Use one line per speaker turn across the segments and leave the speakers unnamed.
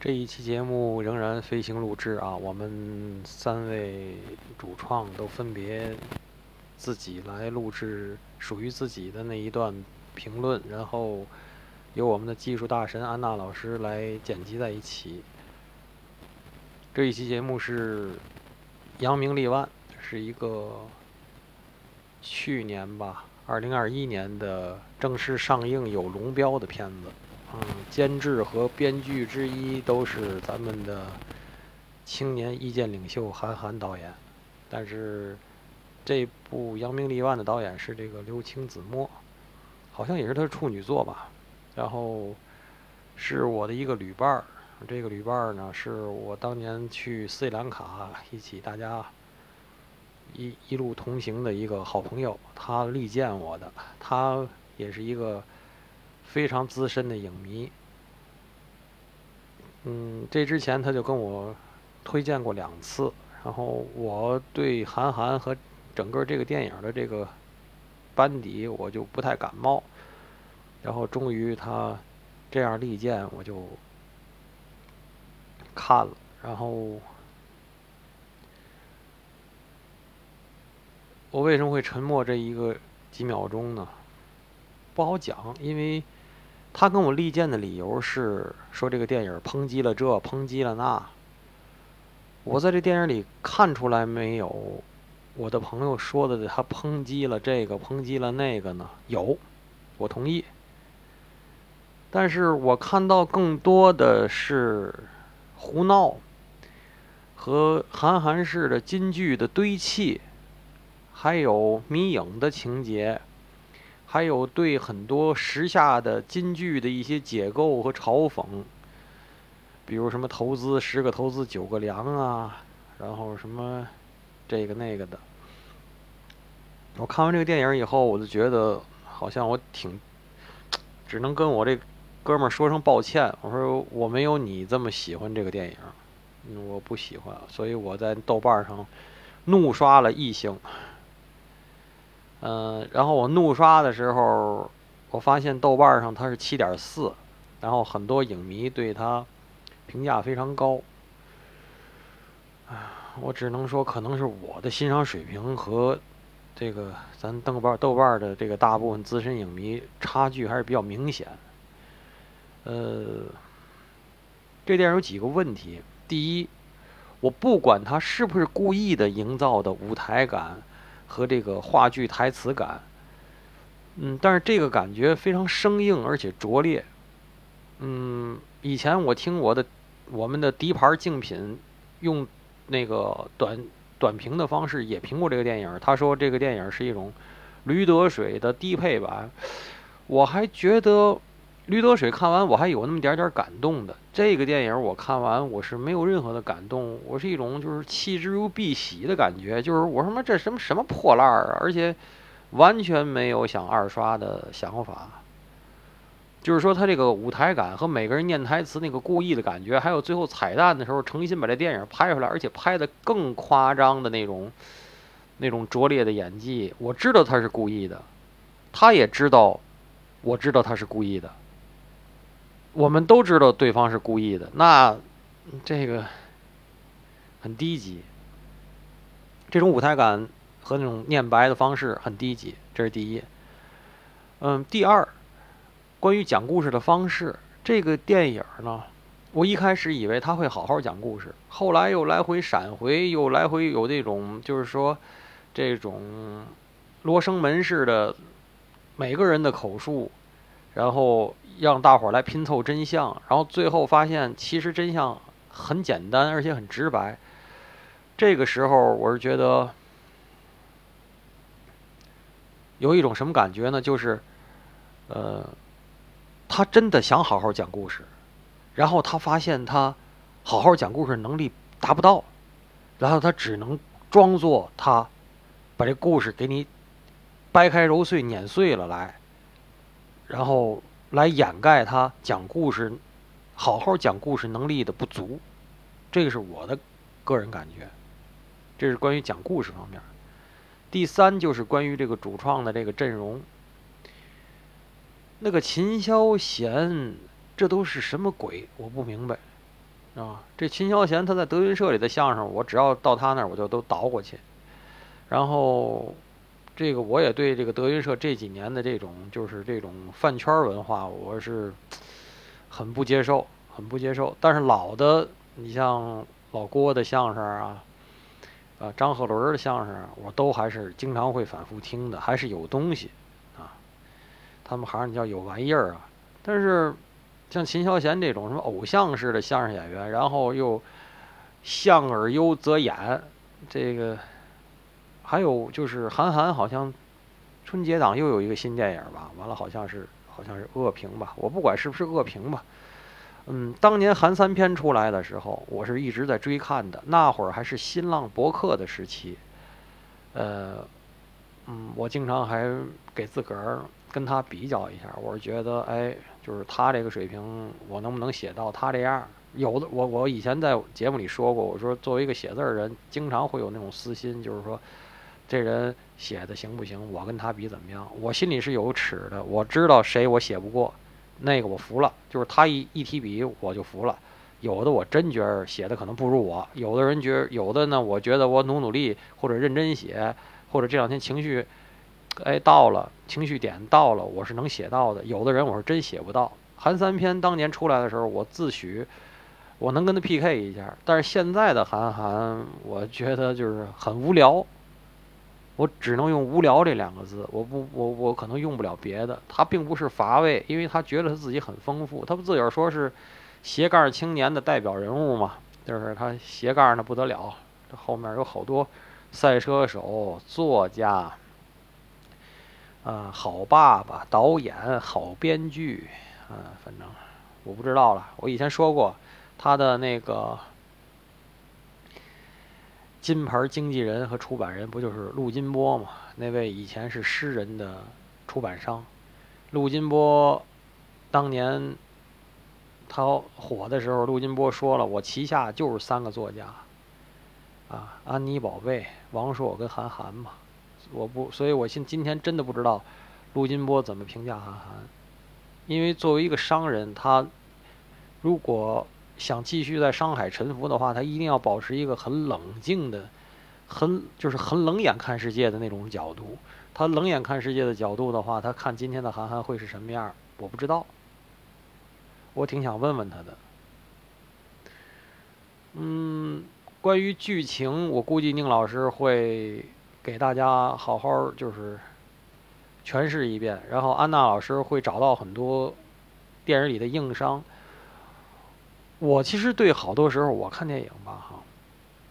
这一期节目仍然飞行录制啊，我们三位主创都分别自己来录制属于自己的那一段评论，然后由我们的技术大神安娜老师来剪辑在一起。这一期节目是《扬名立万》，是一个去年吧，二零二一年的正式上映有龙标的片子。嗯，监制和编剧之一都是咱们的青年意见领袖韩寒导演，但是这部扬名立万的导演是这个刘青子墨，好像也是他的处女作吧。然后是我的一个旅伴儿，这个旅伴儿呢是我当年去斯里兰卡一起大家一一路同行的一个好朋友，他力荐我的，他也是一个。非常资深的影迷，嗯，这之前他就跟我推荐过两次，然后我对韩寒和整个这个电影的这个班底我就不太感冒，然后终于他这样力荐，我就看了，然后我为什么会沉默这一个几秒钟呢？不好讲，因为。他跟我力荐的理由是说这个电影抨击了这，抨击了那。我在这电影里看出来没有？我的朋友说的他抨击了这个，抨击了那个呢？有，我同意。但是我看到更多的是胡闹和韩寒式的金句的堆砌，还有迷影的情节。还有对很多时下的金句的一些解构和嘲讽，比如什么投资十个投资九个凉啊，然后什么这个那个的。我看完这个电影以后，我就觉得好像我挺，只能跟我这哥们儿说声抱歉。我说我没有你这么喜欢这个电影，我不喜欢，所以我在豆瓣上怒刷了一星。嗯，然后我怒刷的时候，我发现豆瓣上它是七点四，然后很多影迷对它评价非常高。唉，我只能说，可能是我的欣赏水平和这个咱豆瓣豆瓣的这个大部分资深影迷差距还是比较明显。呃，这电影有几个问题：第一，我不管他是不是故意的营造的舞台感。和这个话剧台词感，嗯，但是这个感觉非常生硬而且拙劣，嗯，以前我听我的我们的敌牌竞品用那个短短评的方式也评过这个电影，他说这个电影是一种驴得水的低配版，我还觉得。驴得水看完我还有那么点点感动的，这个电影我看完我是没有任何的感动，我是一种就是弃之如敝屣的感觉，就是我说妈这什么什么破烂儿啊，而且完全没有想二刷的想法。就是说他这个舞台感和每个人念台词那个故意的感觉，还有最后彩蛋的时候诚心把这电影拍出来，而且拍的更夸张的那种那种拙劣的演技，我知道他是故意的，他也知道，我知道他是故意的。我们都知道对方是故意的，那这个很低级。这种舞台感和那种念白的方式很低级，这是第一。嗯，第二，关于讲故事的方式，这个电影呢，我一开始以为他会好好讲故事，后来又来回闪回，又来回有这种就是说这种罗生门式的每个人的口述。然后让大伙儿来拼凑真相，然后最后发现其实真相很简单，而且很直白。这个时候我是觉得有一种什么感觉呢？就是，呃，他真的想好好讲故事，然后他发现他好好讲故事能力达不到，然后他只能装作他把这故事给你掰开揉碎碾碎了来。然后来掩盖他讲故事、好好讲故事能力的不足，这个是我的个人感觉。这是关于讲故事方面。第三就是关于这个主创的这个阵容。那个秦霄贤，这都是什么鬼？我不明白。啊，这秦霄贤他在德云社里的相声，我只要到他那儿，我就都倒过去。然后，这个我也对这个德云社这几年的这种就是这种饭圈文化，我是很不接受，很不接受。但是老的，你像老郭的相声啊，啊张鹤伦的相声，我都还是经常会反复听的，还是有东西啊。他们还是叫有玩意儿啊。但是像秦霄贤这种什么偶像式的相声演员，然后又相而优则演，这个。还有就是韩寒好像春节档又有一个新电影吧，完了好像是好像是恶评吧，我不管是不是恶评吧。嗯，当年韩三篇出来的时候，我是一直在追看的，那会儿还是新浪博客的时期。呃，嗯，我经常还给自个儿跟他比较一下，我是觉得，哎，就是他这个水平，我能不能写到他这样？有的，我我以前在节目里说过，我说作为一个写字的人，经常会有那种私心，就是说。这人写的行不行？我跟他比怎么样？我心里是有尺的，我知道谁我写不过，那个我服了。就是他一一提笔我就服了。有的我真觉得写的可能不如我，有的人觉有的呢，我觉得我努努力或者认真写，或者这两天情绪，哎到了，情绪点到了，我是能写到的。有的人我是真写不到。韩三篇当年出来的时候，我自诩我能跟他 PK 一下，但是现在的韩寒，我觉得就是很无聊。我只能用“无聊”这两个字，我不，我我可能用不了别的。他并不是乏味，因为他觉得他自己很丰富。他不自个儿说是斜杠青年的代表人物嘛？就是他斜杠的不得了，这后面有好多赛车手、作家，啊，好爸爸、导演、好编剧，嗯，反正我不知道了。我以前说过他的那个。金牌经纪人和出版人不就是陆金波吗？那位以前是诗人的出版商，陆金波当年他火的时候，陆金波说了：“我旗下就是三个作家，啊，安妮宝贝、王朔跟韩寒嘛。”我不，所以我现今天真的不知道陆金波怎么评价韩寒，因为作为一个商人，他如果。想继续在商海沉浮的话，他一定要保持一个很冷静的、很就是很冷眼看世界的那种角度。他冷眼看世界的角度的话，他看今天的韩寒会是什么样？我不知道。我挺想问问他的。嗯，关于剧情，我估计宁老师会给大家好好就是诠释一遍，然后安娜老师会找到很多电影里的硬伤。我其实对好多时候我看电影吧，哈，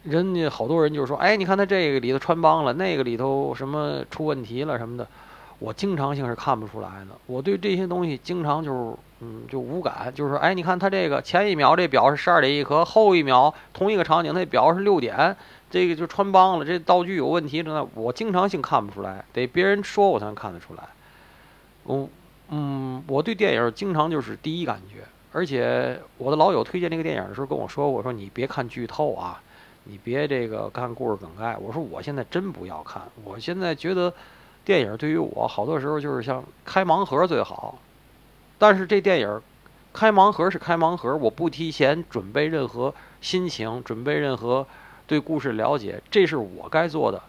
人家好多人就是说，哎，你看他这个里头穿帮了，那个里头什么出问题了什么的，我经常性是看不出来的。我对这些东西经常就是，嗯，就无感，就是说，哎，你看他这个前一秒这表是十二点一刻，后一秒同一个场景那表是六点，这个就穿帮了，这道具有问题，真的，我经常性看不出来，得别人说我才能看得出来。我，嗯，我对电影经常就是第一感觉。而且我的老友推荐这个电影的时候跟我说：“我说你别看剧透啊，你别这个看故事梗概。”我说：“我现在真不要看，我现在觉得电影对于我好多时候就是像开盲盒最好。但是这电影开盲盒是开盲盒，我不提前准备任何心情，准备任何对故事了解，这是我该做的。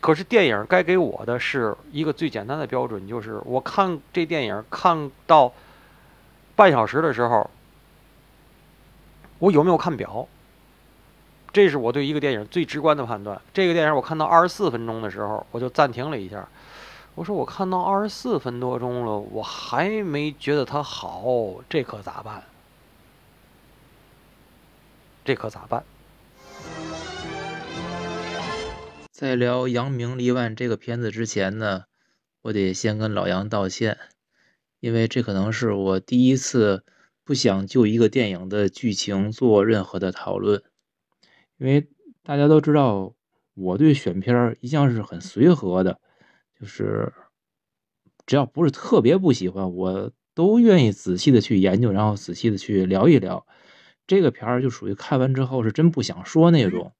可是电影该给我的是一个最简单的标准，就是我看这电影看到。”半小时的时候，我有没有看表？这是我对一个电影最直观的判断。这个电影我看到二十四分钟的时候，我就暂停了一下。我说我看到二十四分多钟了，我还没觉得它好，这可咋办？这可咋办？
在聊《扬名立万》这个片子之前呢，我得先跟老杨道歉。因为这可能是我第一次不想就一个电影的剧情做任何的讨论，因为大家都知道我对选片一向是很随和的，就是只要不是特别不喜欢，我都愿意仔细的去研究，然后仔细的去聊一聊。这个片儿就属于看完之后是真不想说那种。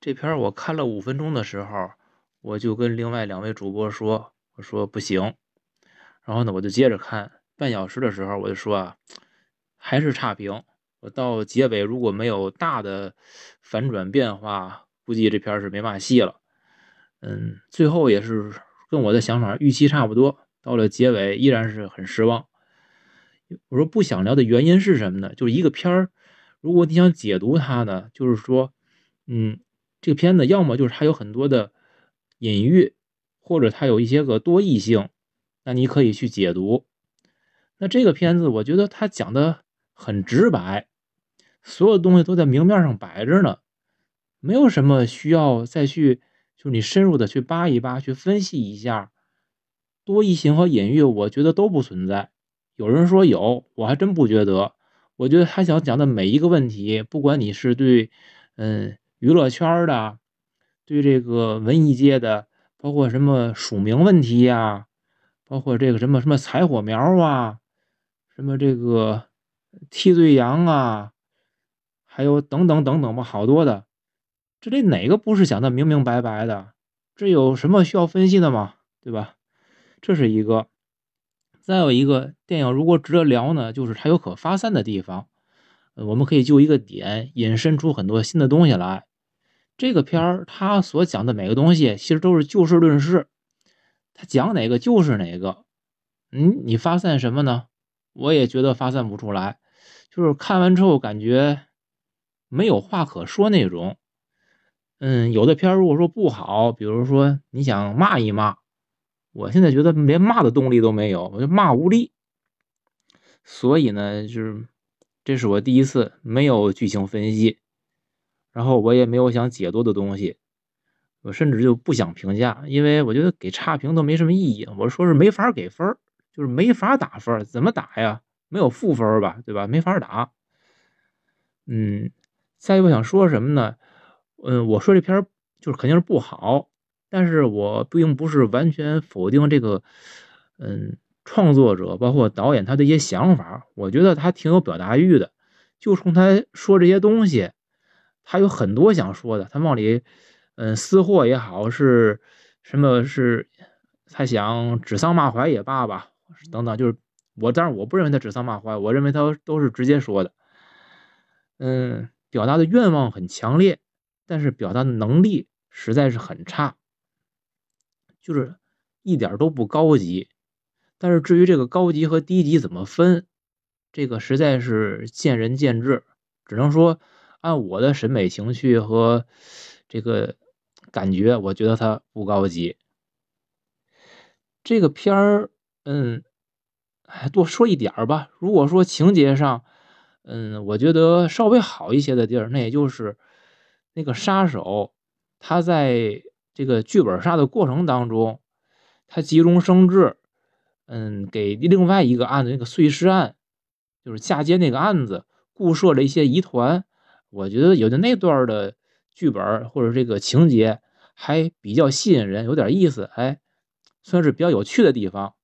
这片儿我看了五分钟的时候，我就跟另外两位主播说：“我说不行。”然后呢，我就接着看半小时的时候，我就说啊，还是差评。我到结尾如果没有大的反转变化，估计这片是没嘛戏了。嗯，最后也是跟我的想法预期差不多，到了结尾依然是很失望。我说不想聊的原因是什么呢？就是一个片儿，如果你想解读它呢，就是说，嗯，这个片子要么就是它有很多的隐喻，或者它有一些个多义性，那你可以去解读。那这个片子我觉得它讲的很直白，所有东西都在明面上摆着呢，没有什么需要再去，就是你深入的去扒一扒，去分析一下多义性和隐喻，我觉得都不存在。有人说有，我还真不觉得。我觉得他想讲的每一个问题，不管你是对，嗯，娱乐圈的，对这个文艺界的，包括什么署名问题呀，包括这个什么什么采火苗啊，什么这个替罪羊啊，还有等等等等吧，好多的，这里哪个不是讲的明明白白的？这有什么需要分析的吗？对吧？这是一个。再有一个电影，如果值得聊呢，就是它有可发散的地方，我们可以就一个点引申出很多新的东西来。这个片儿它所讲的每个东西，其实都是就事论事，他讲哪个就是哪个。嗯，你发散什么呢？我也觉得发散不出来，就是看完之后感觉没有话可说那种。嗯，有的片儿如果说不好，比如说你想骂一骂。我现在觉得连骂的动力都没有，我就骂无力。所以呢，就是这是我第一次没有剧情分析，然后我也没有想解读的东西，我甚至就不想评价，因为我觉得给差评都没什么意义。我说是没法给分就是没法打分怎么打呀？没有负分吧，对吧？没法打。嗯，再一个想说什么呢？嗯，我说这片就是肯定是不好。但是我并不是完全否定这个，嗯，创作者包括导演他的一些想法，我觉得他挺有表达欲的。就冲他说这些东西，他有很多想说的。他往里，嗯，私货也好，是什么是，他想指桑骂槐也罢吧，等等，就是我，当然我不认为他指桑骂槐，我认为他都是直接说的。嗯，表达的愿望很强烈，但是表达的能力实在是很差。就是一点都不高级，但是至于这个高级和低级怎么分，这个实在是见仁见智。只能说按我的审美情趣和这个感觉，我觉得它不高级。这个片儿，嗯，还多说一点吧。如果说情节上，嗯，我觉得稍微好一些的地儿，那也就是那个杀手他在。这个剧本杀的过程当中，他急中生智，嗯，给另外一个案子那个碎尸案，就是嫁接那个案子，固设了一些疑团。我觉得有的那段的剧本或者这个情节还比较吸引人，有点意思，哎，算是比较有趣的地方。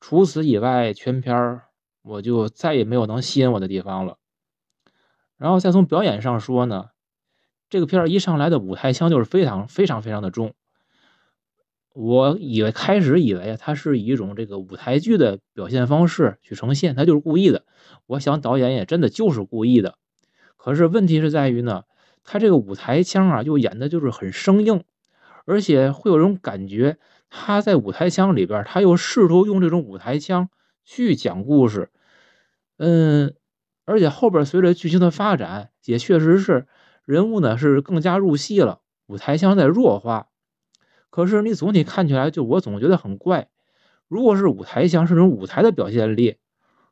除此以外，全片我就再也没有能吸引我的地方了。然后再从表演上说呢，这个片儿一上来的舞台腔就是非常非常非常的重。我以为开始以为他是以一种这个舞台剧的表现方式去呈现，他就是故意的。我想导演也真的就是故意的。可是问题是在于呢，他这个舞台腔啊，又演的就是很生硬，而且会有种感觉，他在舞台腔里边，他又试图用这种舞台腔去讲故事。嗯，而且后边随着剧情的发展，也确实是人物呢是更加入戏了，舞台腔在弱化。可是你总体看起来，就我总觉得很怪。如果是舞台腔，是种舞台的表现力；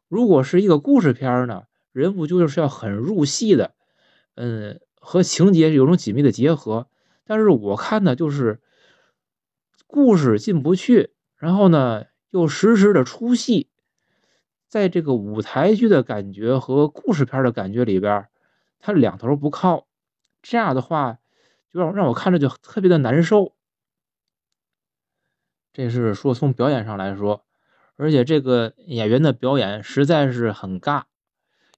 如果是一个故事片呢，人物就是要很入戏的，嗯，和情节有种紧密的结合。但是我看的就是故事进不去，然后呢又时时的出戏，在这个舞台剧的感觉和故事片的感觉里边，它两头不靠。这样的话，就让让我看着就特别的难受。这是说从表演上来说，而且这个演员的表演实在是很尬，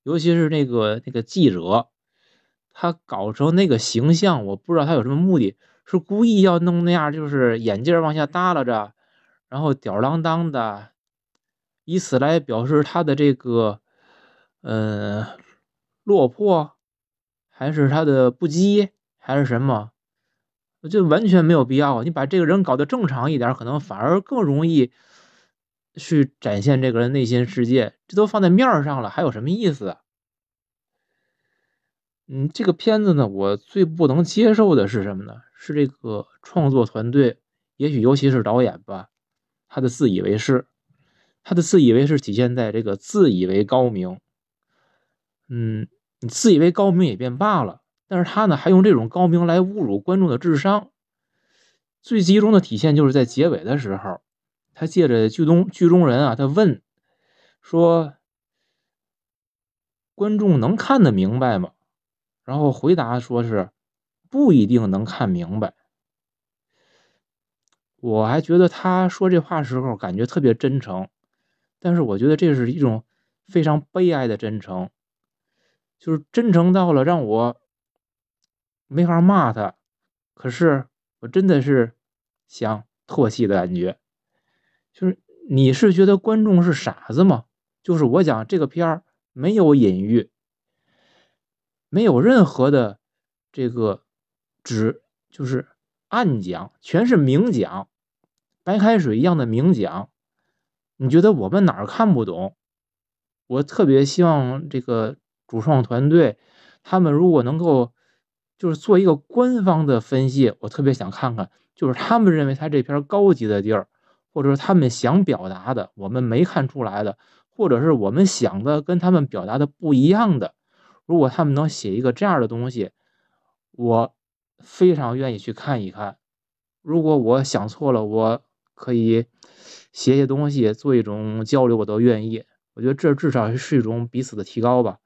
尤其是那个那个记者，他搞成那个形象，我不知道他有什么目的，是故意要弄那样，就是眼镜往下耷拉着，然后吊儿郎当的，以此来表示他的这个，嗯，落魄，还是他的不羁，还是什么？我觉得完全没有必要。你把这个人搞得正常一点，可能反而更容易去展现这个人内心世界。这都放在面上了，还有什么意思？嗯，这个片子呢，我最不能接受的是什么呢？是这个创作团队，也许尤其是导演吧，他的自以为是，他的自以为是体现在这个自以为高明。嗯，你自以为高明也便罢了，但是他呢，还用这种高明来侮辱观众的智商。最集中的体现就是在结尾的时候，他借着剧中剧中人啊，他问说：“观众能看得明白吗？”然后回答说是不一定能看明白。我还觉得他说这话时候感觉特别真诚，但是我觉得这是一种非常悲哀的真诚，就是真诚到了让我没法骂他，可是我真的是想唾弃的感觉。就是你是觉得观众是傻子吗？就是我讲这个片儿没有隐喻。没有任何的这个指就是暗讲，全是明讲，白开水一样的明讲。你觉得我们哪儿看不懂？我特别希望这个主创团队，他们如果能够就是做一个官方的分析，我特别想看看，就是他们认为他这篇高级的地儿，或者说他们想表达的，我们没看出来的，或者是我们想的跟他们表达的不一样的。如果他们能写一个这样的东西，我非常愿意去看一看。如果我想错了，我可以写写东西，做一种交流，我都愿意。我觉得这至少是一种彼此的提高吧。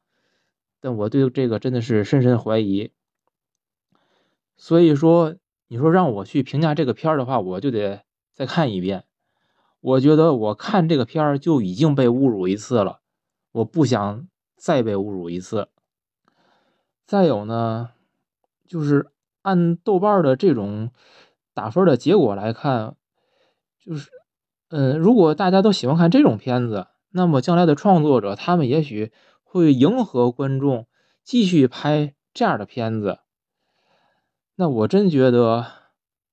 但我对这个真的是深深怀疑。所以说，你说让我去评价这个片儿的话，我就得再看一遍。我觉得我看这个片儿就已经被侮辱一次了，我不想再被侮辱一次。再有呢，就是按豆瓣的这种打分的结果来看，就是，嗯，如果大家都喜欢看这种片子，那么将来的创作者他们也许会迎合观众，继续拍这样的片子。那我真觉得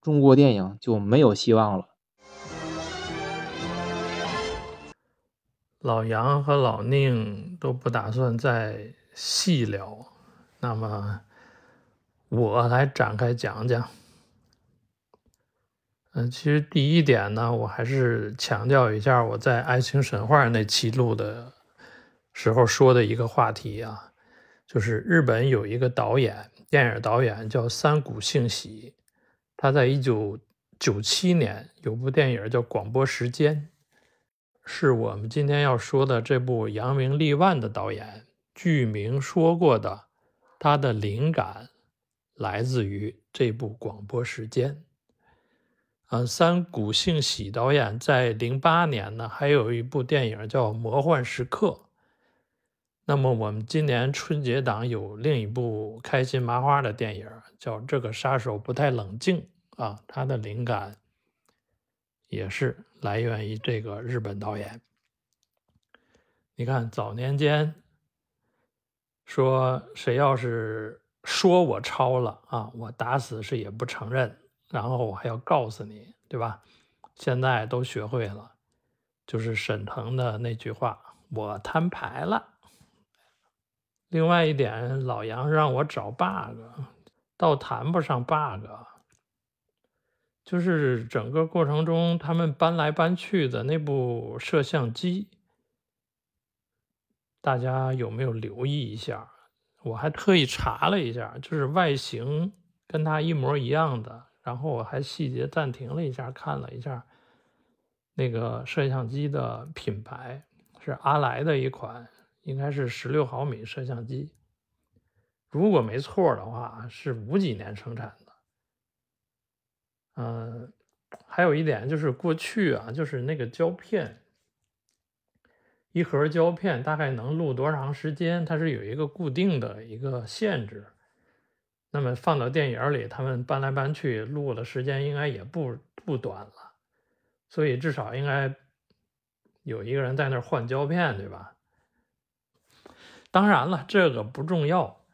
中国电影就没有希望了。
老杨和老宁都不打算再细聊。那么，我来展开讲讲。嗯，其实第一点呢，我还是强调一下我在《爱情神话》那期录的时候说的一个话题啊，就是日本有一个导演，电影导演叫三谷幸喜，他在一九九七年有部电影叫《广播时间》，是我们今天要说的这部《扬名立万》的导演剧名说过的。他的灵感来自于这部广播时间。嗯，三谷幸喜导演在零八年呢，还有一部电影叫《魔幻时刻》。那么我们今年春节档有另一部开心麻花的电影叫《这个杀手不太冷静》啊，他的灵感也是来源于这个日本导演。你看早年间。说谁要是说我抄了啊，我打死是也不承认，然后我还要告诉你，对吧？现在都学会了，就是沈腾的那句话：“我摊牌了。”另外一点，老杨让我找 bug，倒谈不上 bug，就是整个过程中他们搬来搬去的那部摄像机。大家有没有留意一下？我还特意查了一下，就是外形跟它一模一样的。然后我还细节暂停了一下，看了一下那个摄像机的品牌是阿莱的一款，应该是十六毫米摄像机。如果没错的话，是五几年生产的。嗯，还有一点就是过去啊，就是那个胶片。一盒胶片大概能录多长时间？它是有一个固定的一个限制。那么放到电影里，他们搬来搬去录的时间应该也不不短了，所以至少应该有一个人在那儿换胶片，对吧？当然了，这个不重要。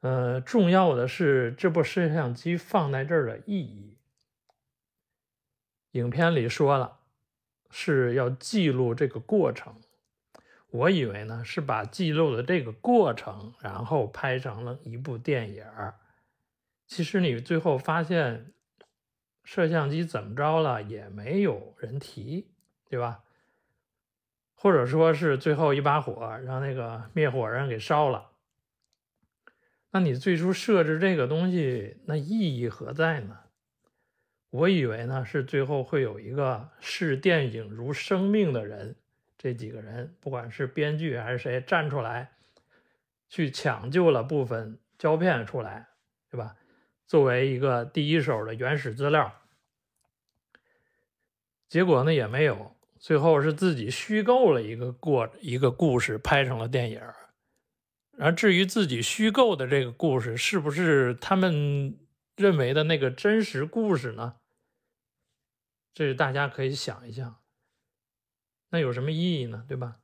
呃，重要的是这部摄像机放在这儿的意义。影片里说了，是要记录这个过程。我以为呢是把记录的这个过程，然后拍成了一部电影儿。其实你最后发现，摄像机怎么着了也没有人提，对吧？或者说是最后一把火让那个灭火人给烧了。那你最初设置这个东西，那意义何在呢？我以为呢是最后会有一个视电影如生命的人，这几个人不管是编剧还是谁站出来，去抢救了部分胶片出来，对吧？作为一个第一手的原始资料。结果呢也没有，最后是自己虚构了一个过一个故事，拍成了电影。而至于自己虚构的这个故事是不是他们认为的那个真实故事呢？这是大家可以想一想。那有什么意义呢？对吧？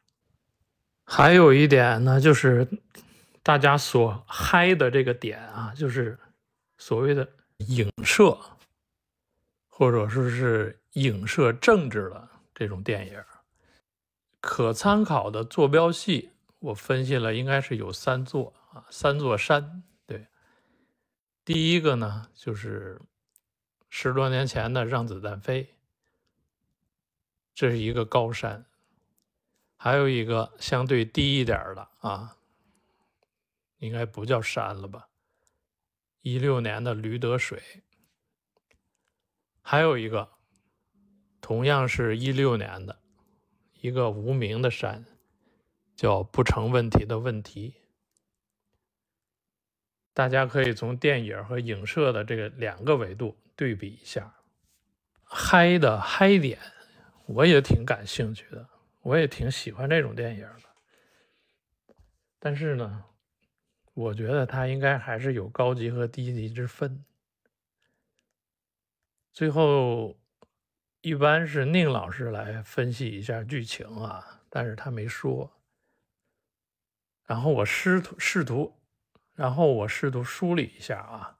还有一点呢，就是大家所嗨的这个点啊，就是所谓的影射，或者说是影射政治的这种电影，可参考的坐标系。我分析了，应该是有三座啊，三座山。第一个呢，就是十多年前的《让子弹飞》，这是一个高山；还有一个相对低一点的啊，应该不叫山了吧？一六年的《驴得水》，还有一个同样是一六年的一个无名的山。叫不成问题的问题，大家可以从电影和影射的这个两个维度对比一下。嗨的嗨点，我也挺感兴趣的，我也挺喜欢这种电影的。但是呢，我觉得它应该还是有高级和低级之分。最后，一般是宁老师来分析一下剧情啊，但是他没说。然后我试图试图，然后我试图梳理一下啊，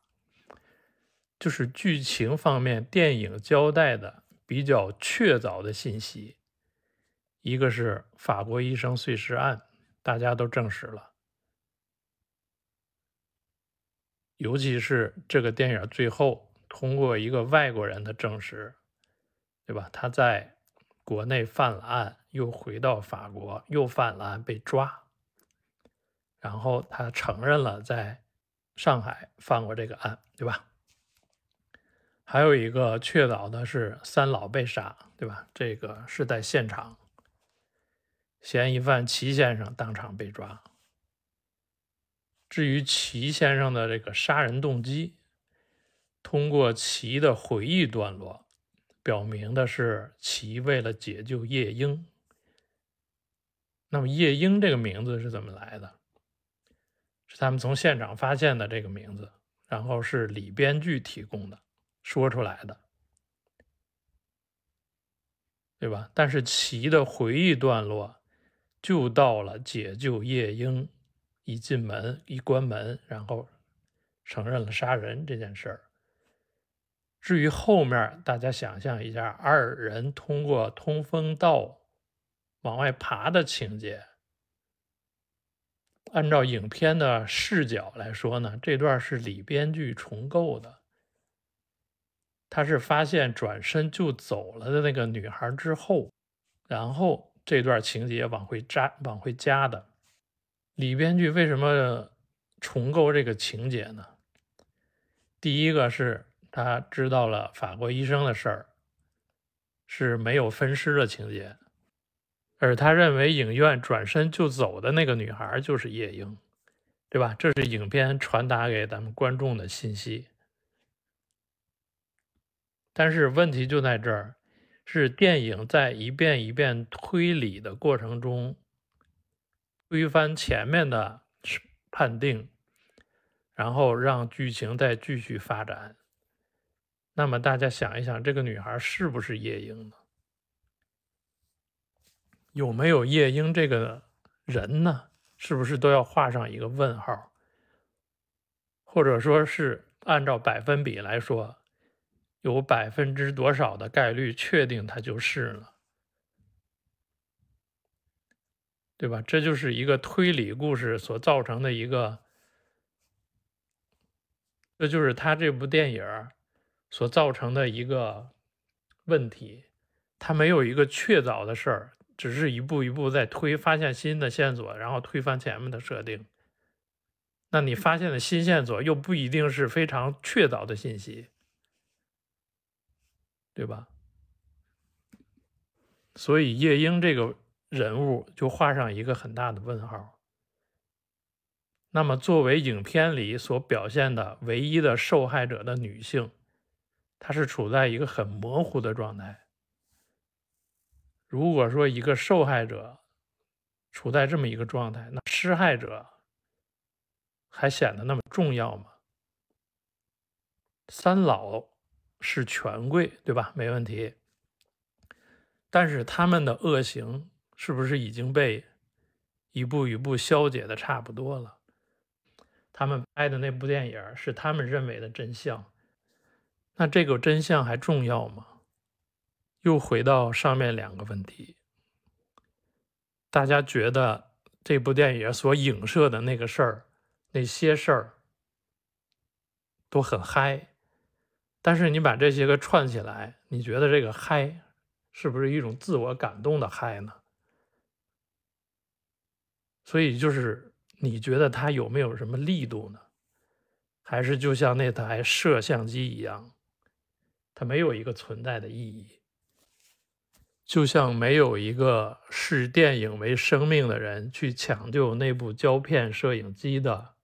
就是剧情方面，电影交代的比较确凿的信息，一个是法国医生碎尸案，大家都证实了，尤其是这个电影最后通过一个外国人的证实，对吧？他在国内犯了案，又回到法国，又犯了案被抓。然后他承认了在上海犯过这个案，对吧？还有一个确凿的是三老被杀，对吧？这个是在现场，嫌疑犯齐先生当场被抓。至于齐先生的这个杀人动机，通过齐的回忆段落，表明的是齐为了解救叶英。那么叶英这个名字是怎么来的？是他们从现场发现的这个名字，然后是李编剧提供的，说出来的，对吧？但是齐的回忆段落就到了解救夜莺，一进门一关门，然后承认了杀人这件事儿。至于后面，大家想象一下，二人通过通风道往外爬的情节。按照影片的视角来说呢，这段是李编剧重构的。他是发现转身就走了的那个女孩之后，然后这段情节往回加往回加的。李编剧为什么重构这个情节呢？第一个是他知道了法国医生的事儿，是没有分尸的情节。而他认为影院转身就走的那个女孩就是夜莺，对吧？这是影片传达给咱们观众的信息。但是问题就在这儿，是电影在一遍一遍推理的过程中，推翻前面的判定，然后让剧情再继续发展。那么大家想一想，这个女孩是不是夜莺呢？有没有夜莺这个人呢？是不是都要画上一个问号？或者说是按照百分比来说，有百分之多少的概率确定它就是了，对吧？这就是一个推理故事所造成的一个，这就是他这部电影所造成的一个问题，他没有一个确凿的事儿。只是一步一步在推，发现新的线索，然后推翻前面的设定。那你发现的新线索又不一定是非常确凿的信息，对吧？所以夜莺这个人物就画上一个很大的问号。那么，作为影片里所表现的唯一的受害者的女性，她是处在一个很模糊的状态。如果说一个受害者处在这么一个状态，那施害者还显得那么重要吗？三老是权贵，对吧？没问题。但是他们的恶行是不是已经被一步一步消解的差不多了？他们拍的那部电影是他们认为的真相，那这个真相还重要吗？又回到上面两个问题，大家觉得这部电影所影射的那个事儿、那些事儿都很嗨，但是你把这些个串起来，你觉得这个嗨是不是一种自我感动的嗨呢？所以就是你觉得它有没有什么力度呢？还是就像那台摄像机一样，它没有一个存在的意义？就像没有一个视电影为生命的人去抢救那部胶片摄影机的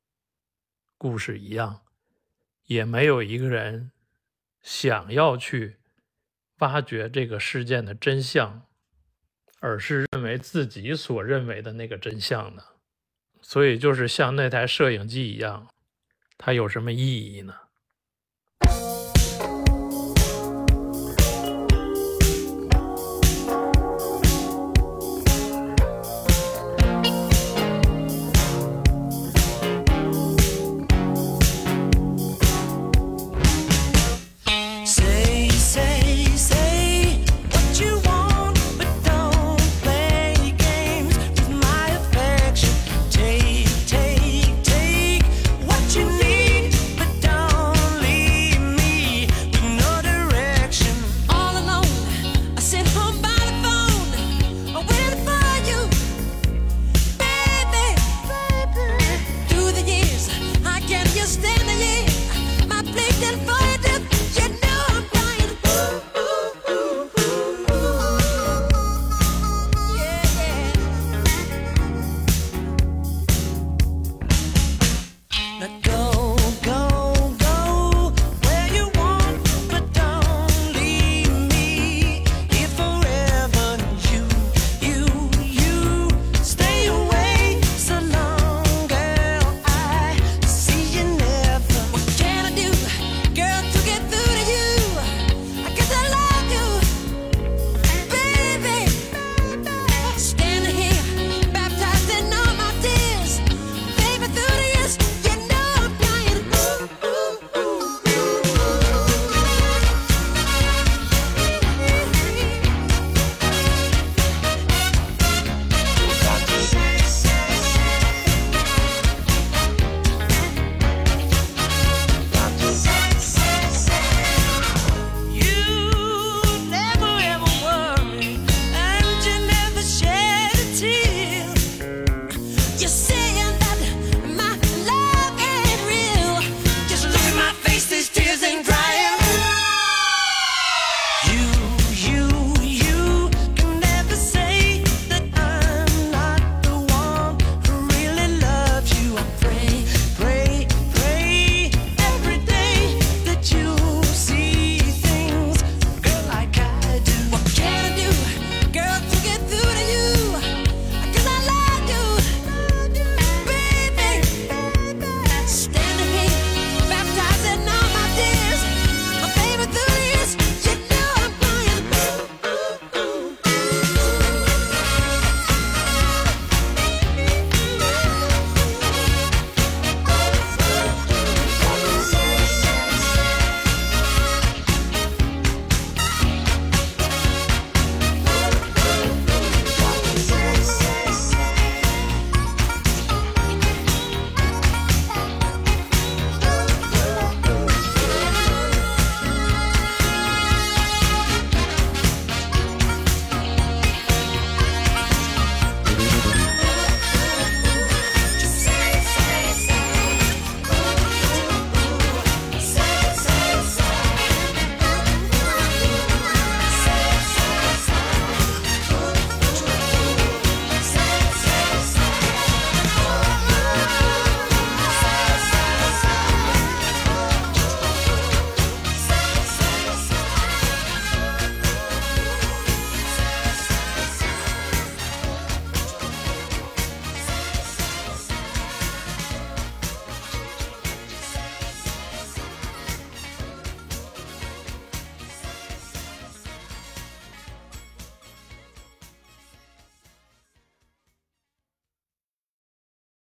故事一样，也没有一个人想要去挖掘这个事件的真相，而是认为自己所认为的那个真相呢？所以，就是像那台摄影机一样，它有什么意义呢？